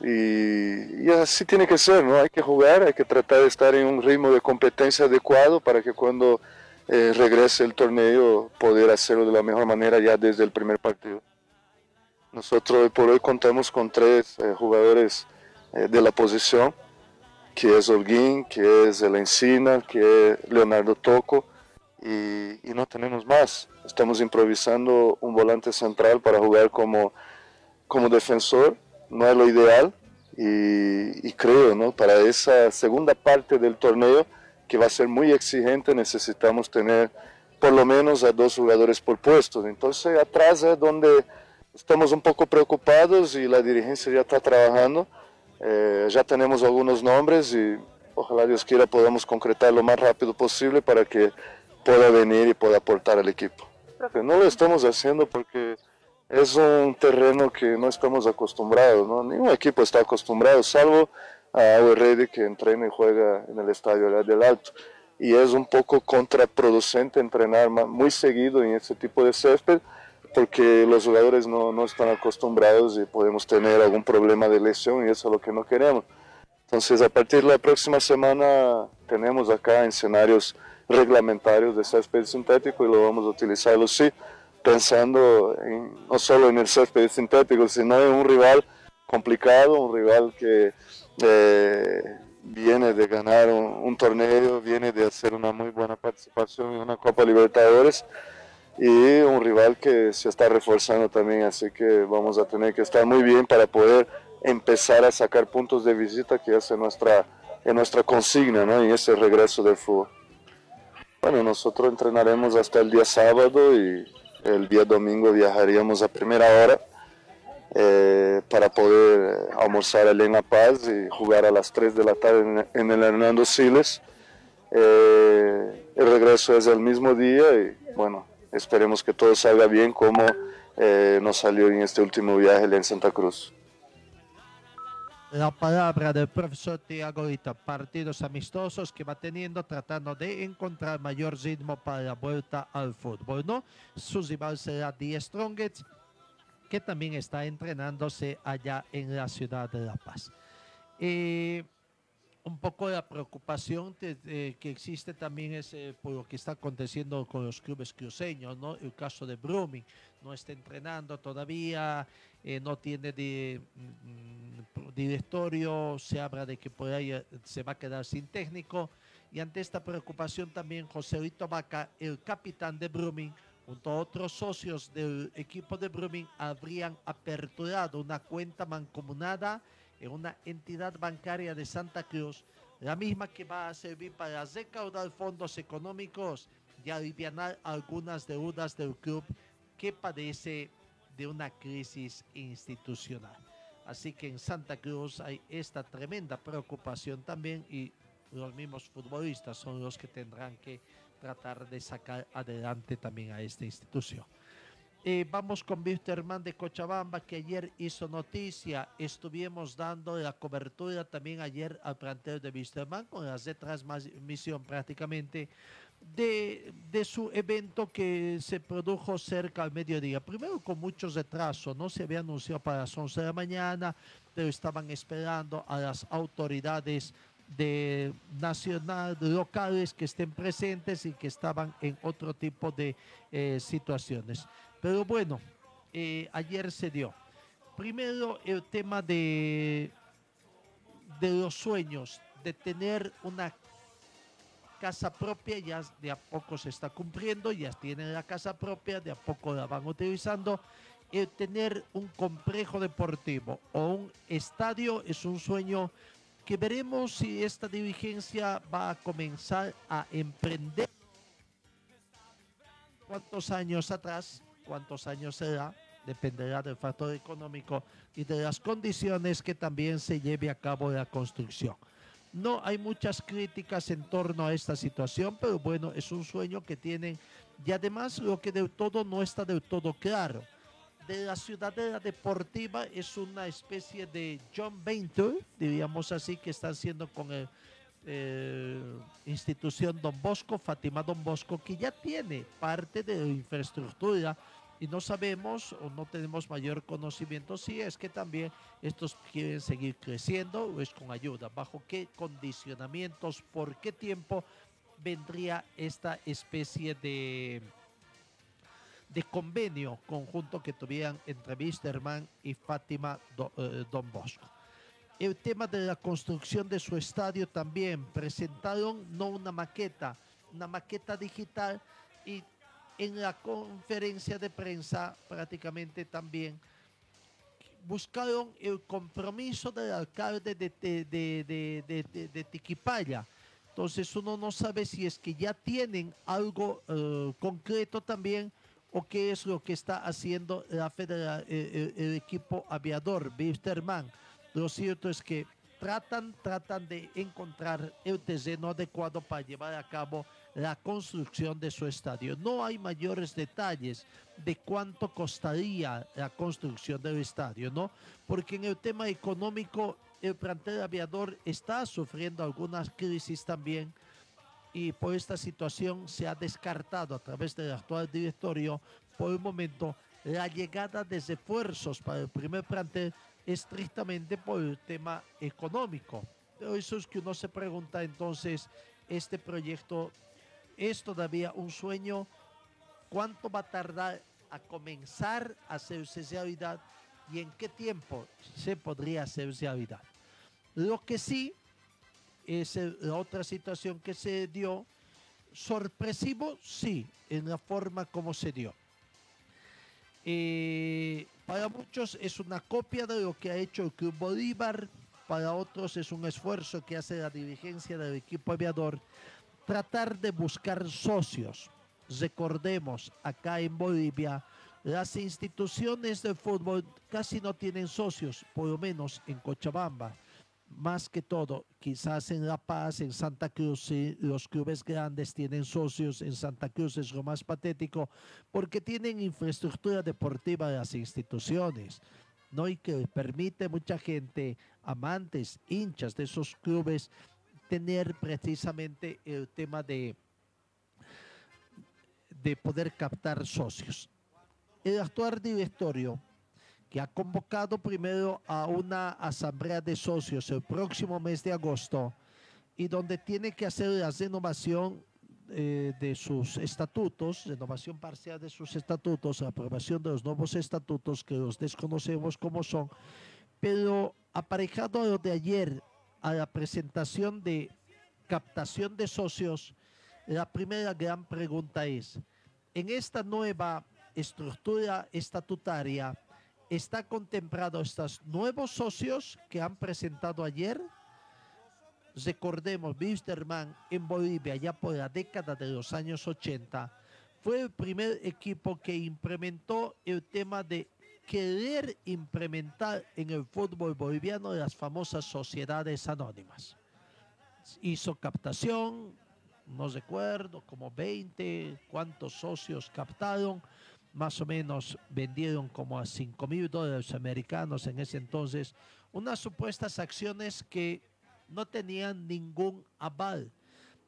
Speaker 11: y, y, así tiene que ser, ¿no? Hay que jugar, hay que tratar de estar en un ritmo de competencia adecuado para que cuando eh, regrese el torneo poder hacerlo de la mejor manera ya desde el primer partido. Nosotros hoy por hoy contamos con tres eh, jugadores eh, de la posición, que es Holguín, que es El Encina, que es Leonardo Toco, y, no tenemos más. Estamos improvisando un volante central para jugar como, como defensor no es lo ideal y, y, creo, ¿no? Para esa segunda parte del torneo, que va a ser muy exigente, necesitamos tener por lo menos a dos jugadores por puesto. Entonces, atrás es donde estamos un poco preocupados y la dirigencia ya está trabajando. Eh, ya tenemos algunos nombres y ojalá Dios quiera podamos concretar lo más rápido posible para que pueda venir y pueda aportar al equipo. No lo estamos haciendo porque es un terreno que no estamos acostumbrados, ¿no? Ningún equipo está acostumbrado, salvo a Ready que entrena y juega en el estadio del Alto. Y es un poco contraproducente entrenar muy seguido en ese tipo de césped porque los jugadores no, no están acostumbrados y podemos tener algún problema de lesión y eso es lo que no queremos. Entonces, a partir de la próxima semana tenemos acá escenarios reglamentarios de césped sintético y lo vamos a utilizarlo sí pensando en, no solo en el césped sintético, sino en un rival complicado, un rival que eh, viene de ganar un, un, torneo, viene de hacer una muy buena participación en una Copa Libertadores y un rival que se está reforzando también, así que vamos a tener que estar muy bien para poder empezar a sacar puntos de visita, que es nuestra, en nuestra consigna ¿no? en ese regreso del fútbol. Bueno, nosotros entrenaremos hasta el día sábado y el día domingo viajaríamos a primera hora eh, para poder almorzar allí en La Paz y jugar a las 3 de la tarde en, en el Hernando Siles. Eh, el regreso es el mismo día y bueno, esperemos que todo salga bien como eh, nos salió en este último viaje en Santa Cruz.
Speaker 2: la palabra del profesor Tiago Rita, partidos amistosos que va teniendo tratando de encontrar mayor ritmo para la vuelta al fútbol, ¿no? Su rival será The Strongest, que también está entrenándose allá en la ciudad de La Paz. Eh, un poco la preocupación que existe también es por lo que está aconteciendo con los clubes cruceños, ¿no? El caso de Brumming, no está entrenando todavía, eh, no tiene de, mm, directorio, se habla de que por ahí eh, se va a quedar sin técnico. Y ante esta preocupación también José Rito Vaca, el capitán de Brumming, junto a otros socios del equipo de Brumming, habrían aperturado una cuenta mancomunada en una entidad bancaria de Santa Cruz, la misma que va a servir para recaudar fondos económicos y aliviar algunas deudas del club que padece de una crisis institucional. Así que en Santa Cruz hay esta tremenda preocupación también y los mismos futbolistas son los que tendrán que tratar de sacar adelante también a esta institución. Eh, vamos con Wisterman de Cochabamba, que ayer hizo noticia. Estuvimos dando la cobertura también ayer al plantel de Wisterman con las de transmisión prácticamente de, de, su evento que se produjo cerca al mediodía. Primero con muchos retrasos, no se había anunciado para las 11 de la mañana, pero estaban esperando a las autoridades de nacional, locales que estén presentes y que estaban en otro tipo de eh, situaciones. Pero bueno, eh, ayer se dio. Primero el tema de, de los sueños, de tener una casa propia, ya de a poco se está cumpliendo, ya tienen la casa propia, de a poco la van utilizando. El tener un complejo deportivo o un estadio es un sueño que veremos si esta dirigencia va a comenzar a emprender. ¿Cuántos años atrás? Cuántos años será, dependerá del factor económico y de las condiciones que también se lleve a cabo la construcción. No hay muchas críticas en torno a esta situación, pero bueno, es un sueño que tienen y además lo que de todo no está del todo claro. De la ciudadela deportiva es una especie de John Venture, diríamos así, que están haciendo con el eh, institución Don Bosco, Fátima Don Bosco, que ya tiene parte de infraestructura y no sabemos o no tenemos mayor conocimiento si es que también estos quieren seguir creciendo o es con ayuda, bajo qué condicionamientos, por qué tiempo vendría esta especie de de convenio conjunto que tuvieran entre Wisterman y Fátima eh, Don Bosco. El tema de la construcción de su estadio también. Presentaron no una maqueta, una maqueta digital y en la conferencia de prensa prácticamente también buscaron el compromiso del alcalde de, Tiquipaya. Entonces uno no sabe si es que ya tienen algo eh, concreto también o qué es lo que está haciendo la federa, el, equipo aviador, Wisterman lo cierto es que tratan, tratan de encontrar el terreno adecuado para llevar a cabo la construcción de su estadio. No hay mayores detalles de cuánto costaría la construcción del estadio, ¿no? Porque en el tema económico el plantel aviador está sufriendo algunas crisis también y por esta situación se ha descartado a través del actual directorio por el momento la llegada de refuerzos para el primer plantel estrictamente por el tema económico. Pero eso es que uno se pregunta entonces, este proyecto es todavía un sueño, ¿cuánto va a tardar a comenzar a hacerse realidad y en qué tiempo se podría hacer realidad? Lo que sí es la otra situación que se dio, sorpresivo, sí, en la forma como se dio. Eh, para muchos es una copia de lo que ha hecho el Club Bolívar, para otros es un esfuerzo que hace la dirigencia del equipo aviador tratar de buscar socios. Recordemos, acá en Bolivia, las instituciones de fútbol casi no tienen socios, por lo menos en Cochabamba más que todo, quizás en La Paz, en Santa Cruz, sí, los clubes grandes tienen socios, en Santa Cruz es lo más patético, porque tienen infraestructura deportiva de las instituciones, ¿no? Y que permite mucha gente, amantes, hinchas de esos clubes, tener precisamente el tema de, de poder captar socios. El actual directorio que ha convocado primero a una asamblea de socios el próximo mes de agosto y donde tiene que hacer la renovación eh, de sus estatutos, renovación parcial de sus estatutos, aprobación de los nuevos estatutos que los desconocemos cómo son, pero aparejado a lo de ayer, a la presentación de captación de socios, la primera gran pregunta es, en esta nueva estructura estatutaria, está contemplado estos nuevos socios que han presentado ayer. Recordemos, Wisterman en Bolivia ya por la década de los años 80 fue el primer equipo que implementó el tema de querer implementar en el fútbol boliviano las famosas sociedades anónimas. Hizo captación, no recuerdo, como 20, cuántos socios captaron, más o menos vendieron como a 5 mil dólares americanos en ese entonces, unas supuestas acciones que no tenían ningún aval,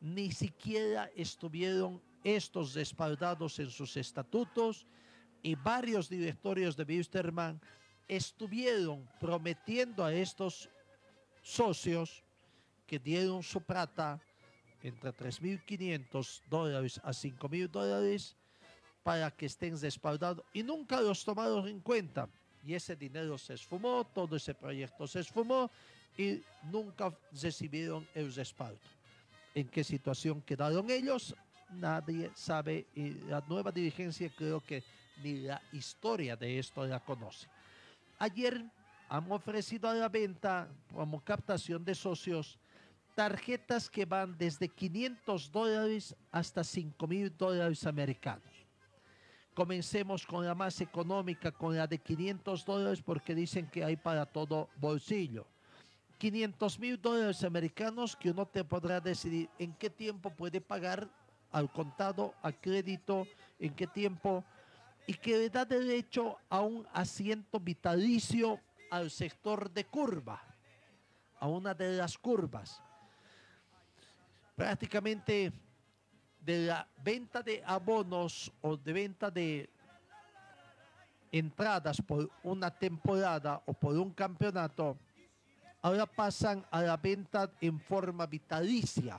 Speaker 2: ni siquiera estuvieron estos respaldados en sus estatutos y varios directorios de Wisterman estuvieron prometiendo a estos socios que dieron su plata entre 3.500 dólares a 5.000 dólares para que estén respaldados y nunca los tomaron en cuenta. Y ese dinero se esfumó, todo ese proyecto se esfumó y nunca recibieron el respaldo. ¿En qué situación quedaron ellos? Nadie sabe y la nueva dirigencia creo que ni la historia de esto la conoce. Ayer han ofrecido a la venta como captación de socios tarjetas que van desde 500 dólares hasta 5 mil dólares americanos. Comencemos con la más económica, con la de 500 dólares, porque dicen que hay para todo bolsillo. 500 mil dólares americanos que uno te podrá decidir en qué tiempo puede pagar al contado, a crédito, en qué tiempo, y que le da derecho a un asiento vitalicio al sector de curva, a una de las curvas. Prácticamente de la venta de abonos o de venta de entradas por una temporada o por un campeonato, ahora pasan a la venta en forma vitalicia.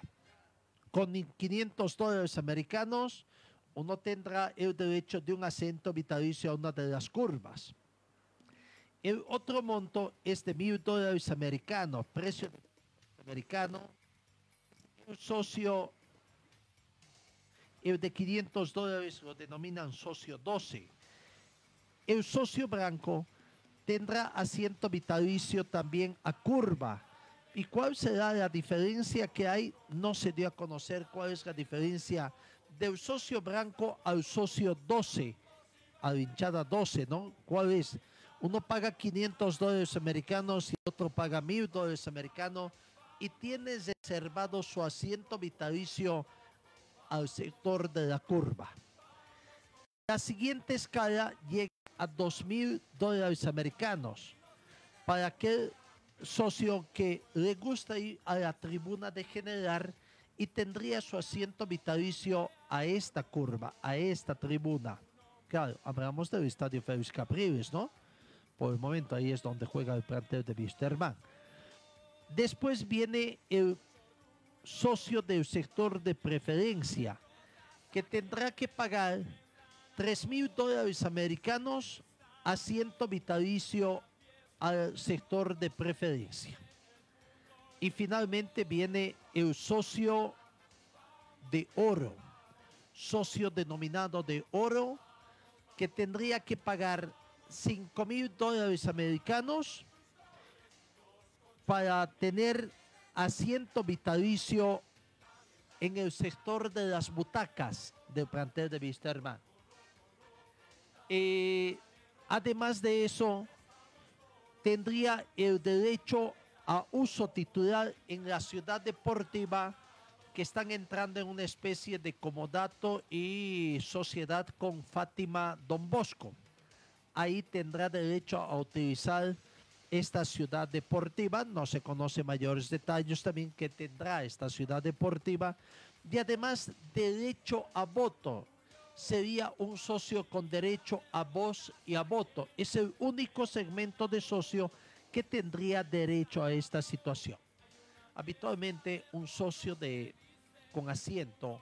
Speaker 2: Con 500 dólares americanos, uno tendrá el derecho de un asiento vitalicio a una de las curvas. El otro monto es de mil dólares americanos, precio americano. Un socio, de 500 dólares lo denominan socio 12. El socio blanco tendrá asiento vitalicio también a curva. ¿Y cuál será la diferencia que hay? No se dio a conocer cuál es la diferencia del socio blanco al socio 12, a la hinchada 12, ¿no? ¿Cuál es? Uno paga 500 dólares americanos y otro paga 1000 dólares americanos y tiene reservado su asiento vitalicio al sector de la curva. La siguiente escala llega a 2 mil dólares americanos para aquel socio que le gusta ir a la tribuna de general y tendría su asiento vitalicio a esta curva, a esta tribuna. Claro, hablamos del estadio Félix Capriles, ¿no? Por el momento ahí es donde juega el plantel de Wisterman. Después viene el socio del sector de preferencia, que tendrá que pagar 3 mil dólares americanos asiento vitalicio al sector de preferencia. Y finalmente viene el socio de oro, socio denominado de oro, que tendría que pagar 5 mil dólares americanos para tener asiento vitalicio en el sector de las butacas del plantel de Wisterman. Eh, además de eso, tendría el derecho a uso titular en la ciudad deportiva que están entrando en una especie de comodato y sociedad con Fátima Don Bosco. Ahí tendrá derecho a utilizar esta ciudad deportiva. No se conoce mayores detalles también que tendrá esta ciudad deportiva. Y además derecho a voto. Sería un socio con derecho a voz y a voto. Es el único segmento de socio que tendría derecho a esta situación. Habitualmente un socio de, con asiento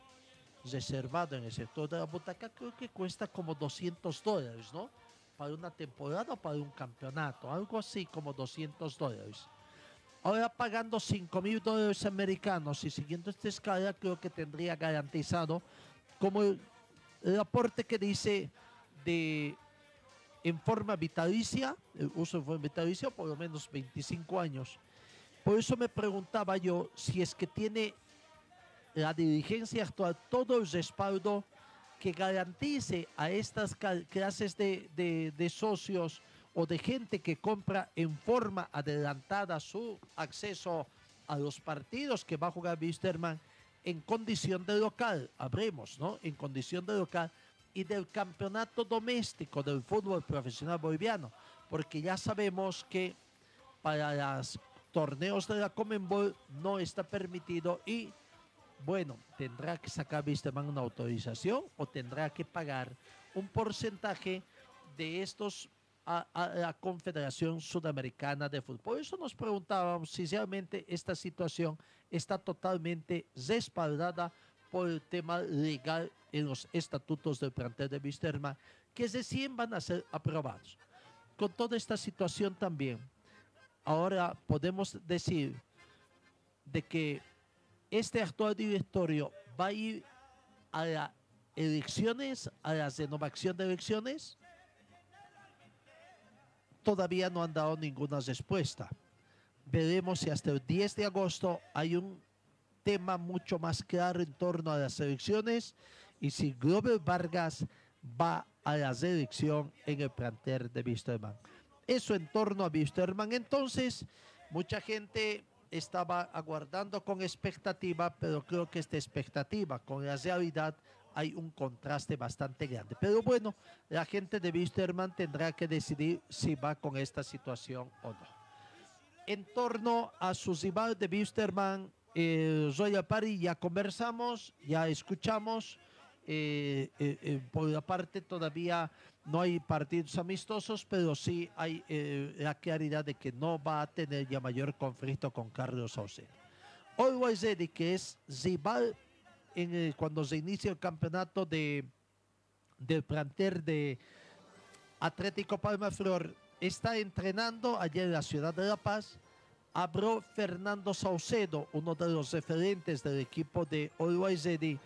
Speaker 2: reservado en el sector de la butaca creo que cuesta como 200 dólares, ¿no? Para una temporada o para un campeonato, algo así como 200 dólares. Ahora pagando 5 mil dólares americanos y siguiendo esta escala creo que tendría garantizado como el, aporte que dice de en forma vitalicia, el uso en forma vitalicia, por lo menos 25 años. Por eso me preguntaba yo si es que tiene la dirigencia actual todo el respaldo que garantice a estas clases de, de, socios o de gente que compra en forma adelantada su acceso a los partidos que va a jugar Wisterman en condición de local, habremos, ¿no? En condición de local y del campeonato doméstico del fútbol profesional boliviano, porque ya sabemos que para los torneos de la Comenbol no está permitido y bueno, tendrá que sacar Wisterman una autorización o tendrá que pagar un porcentaje de estos a, la Confederación Sudamericana de Fútbol. Por eso nos preguntábamos si realmente esta situación está totalmente respaldada por el tema legal en los estatutos del plantel de Wisterman, que recién van a ser aprobados. Con toda esta situación también, ahora podemos decir de que este actual directorio va a ir a las elecciones, a la renovación de elecciones. Todavía no han dado ninguna respuesta. Veremos si hasta el 10 de agosto hay un tema mucho más claro en torno a las elecciones y si Glover Vargas va a la reelección en el plantel de Wisterman. Eso en torno a Wisterman. Entonces, Mucha gente estaba aguardando con expectativa, pero creo que esta expectativa con la realidad hay un contraste bastante grande. Pero bueno, la gente de Wisterman tendrá que decidir si va con esta situación o no. En torno a su rival de Wisterman, eh, Royal Party, ya conversamos, ya escuchamos. Eh, eh, eh, por la parte todavía no hay partidos amistosos, pero sí hay eh, la claridad de que no va a tener ya mayor conflicto con Carlos Saucedo. Always Ready, que es rival en el- cuando se inicia el campeonato de, del planter de Atlético Palma Flor, está entrenando allá en la ciudad de La Paz. Habló Fernando Saucedo, uno de los referentes del equipo de Always Ready,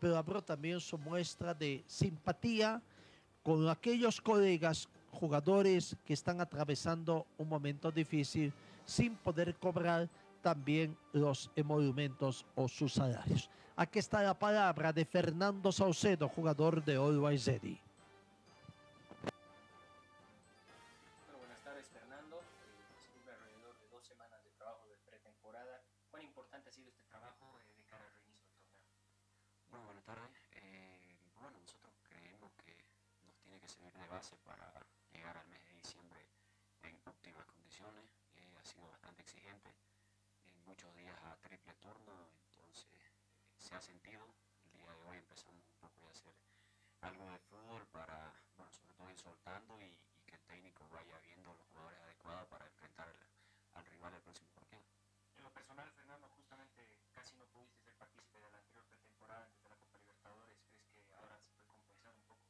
Speaker 2: pero habló también su muestra de simpatía con aquellos colegas jugadores que están atravesando un momento difícil sin poder cobrar también los emolumentos o sus salarios. Aquí está la palabra de Fernando Saucedo, jugador de Always Ready.
Speaker 12: A triple turno, entonces se ha sentido. El día de hoy empezamos un poco a hacer algo de fútbol para, bueno, sobre todo ir soltando y, y que el técnico vaya viendo los jugadores adecuados para enfrentar al, al rival el próximo partido.
Speaker 13: En lo personal, Fernando, justamente casi no pudiste ser partícipe de la anterior pretemporada antes de la Copa Libertadores. ¿Crees que ahora se puede compensar un poco?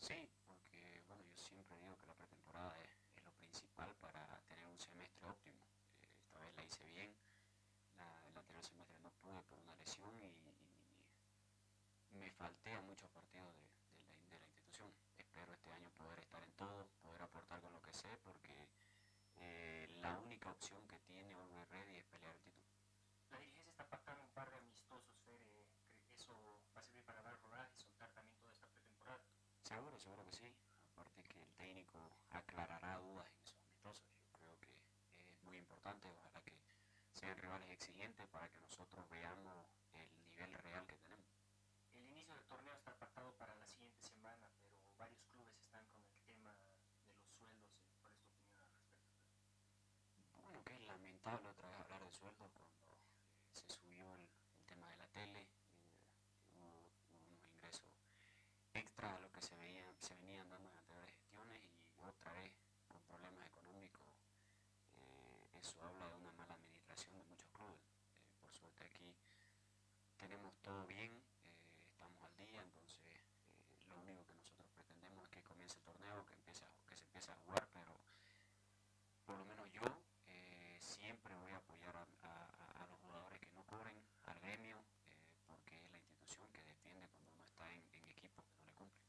Speaker 12: Sí, porque bueno, yo siempre digo que la pretemporada es, es lo principal para tener un semestre óptimo. Eh, esta vez la hice bien, la, el anterior semestre no y, y me falté a muchos partidos de, de la, de la institución. Espero este año poder estar en todo, poder aportar con lo que sé, porque eh, la única opción que tiene Always Ready es pelear el título.
Speaker 13: La dirigencia está pactando un par de amistosos, Fer. eh, ¿cree que ¿Eso va a servir para dar rodaje y soltar también toda esta pretemporada?
Speaker 12: Seguro, seguro que sí. Aparte que el técnico aclarará dudas en esos amistosos. Yo creo que es muy importante. Sean rivales exigentes para que nosotros veamos el nivel real que tenemos.
Speaker 13: El inicio del torneo está pactado para la siguiente semana, pero varios clubes están con el tema de los sueldos. eh, ¿Cuál es tu opinión al respecto?
Speaker 12: Bueno, que es lamentable otra vez hablar de sueldos cuando eh, se subió el, el tema de la tele, eh, hubo, hubo unos ingresos extra a lo que se, veían, se venían dando en anteriores gestiones y otra vez con problemas económicos. eh, eso habla de una mala administración de muchos clubes. Eh, por suerte aquí tenemos todo bien, eh, estamos al día, entonces eh, lo único que nosotros pretendemos es que comience el torneo, que, empiece a- que se empiece a jugar, pero por lo menos yo eh, siempre voy a apoyar a, a- a los jugadores que no cobren, al gremio, eh, porque es la institución que defiende cuando uno está en, en equipo que no le cumple.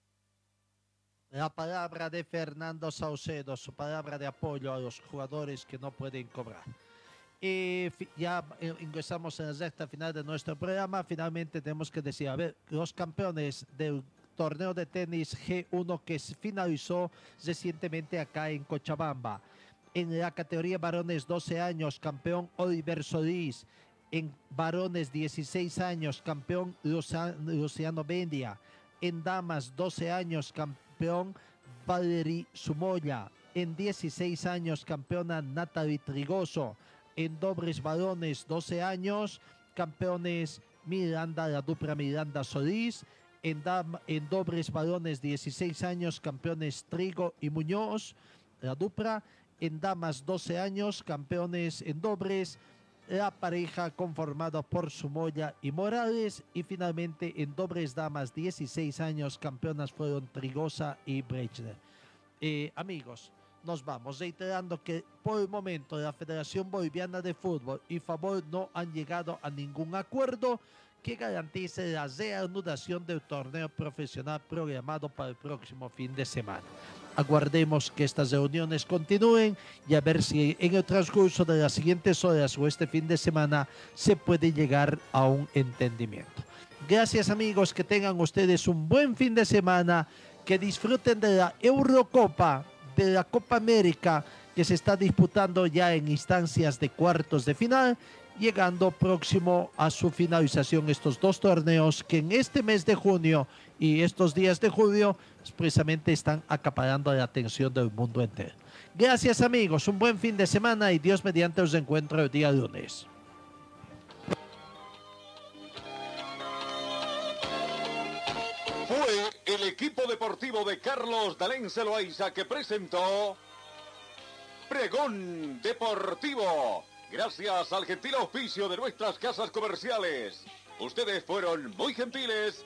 Speaker 2: La palabra de Fernando Saucedo, su palabra de apoyo a los jugadores que no pueden cobrar. Y ya eh, ingresamos en la recta final de nuestro programa. Finalmente tenemos que decir, a ver, los campeones del torneo de tenis G1 que finalizó recientemente acá en Cochabamba. En la categoría varones 12 años, campeón Oliver Solís. En varones 16 años, campeón Lucia- Luciano Bendia. En damas 12 años, campeón Valery Sumoya. En 16 años, campeona Natalie Trigoso. En dobles varones 12 años, campeones Miranda, la dupla Miranda Solís. En, dam- en dobles varones 16 años, campeones Trigo y Muñoz, la dupla. En damas 12 años, campeones en dobles, la pareja conformada por Sumoya y Morales. Y finalmente en dobles damas 16 años, campeonas fueron Trigosa y Brechner. Eh, amigos, nos vamos reiterando que por el momento la Federación Boliviana de Fútbol y Favor no han llegado a ningún acuerdo que garantice la reanudación del torneo profesional programado para el próximo fin de semana. Aguardemos que estas reuniones continúen y a ver si en el transcurso de las siguientes horas o este fin de semana se puede llegar a un entendimiento. Gracias amigos, que tengan ustedes un buen fin de semana, que disfruten de la Eurocopa de la Copa América que se está disputando ya en instancias de cuartos de final, llegando próximo a su finalización estos dos torneos que en este mes de junio y estos días de julio precisamente están acaparando la atención del mundo entero. Gracias amigos, un buen fin de semana y Dios mediante os encuentro el día lunes.
Speaker 14: Fue el equipo deportivo de Carlos Dalén Celoaiza que presentó Pregón Deportivo. Gracias al gentil auspicio de nuestras casas comerciales. Ustedes fueron muy gentiles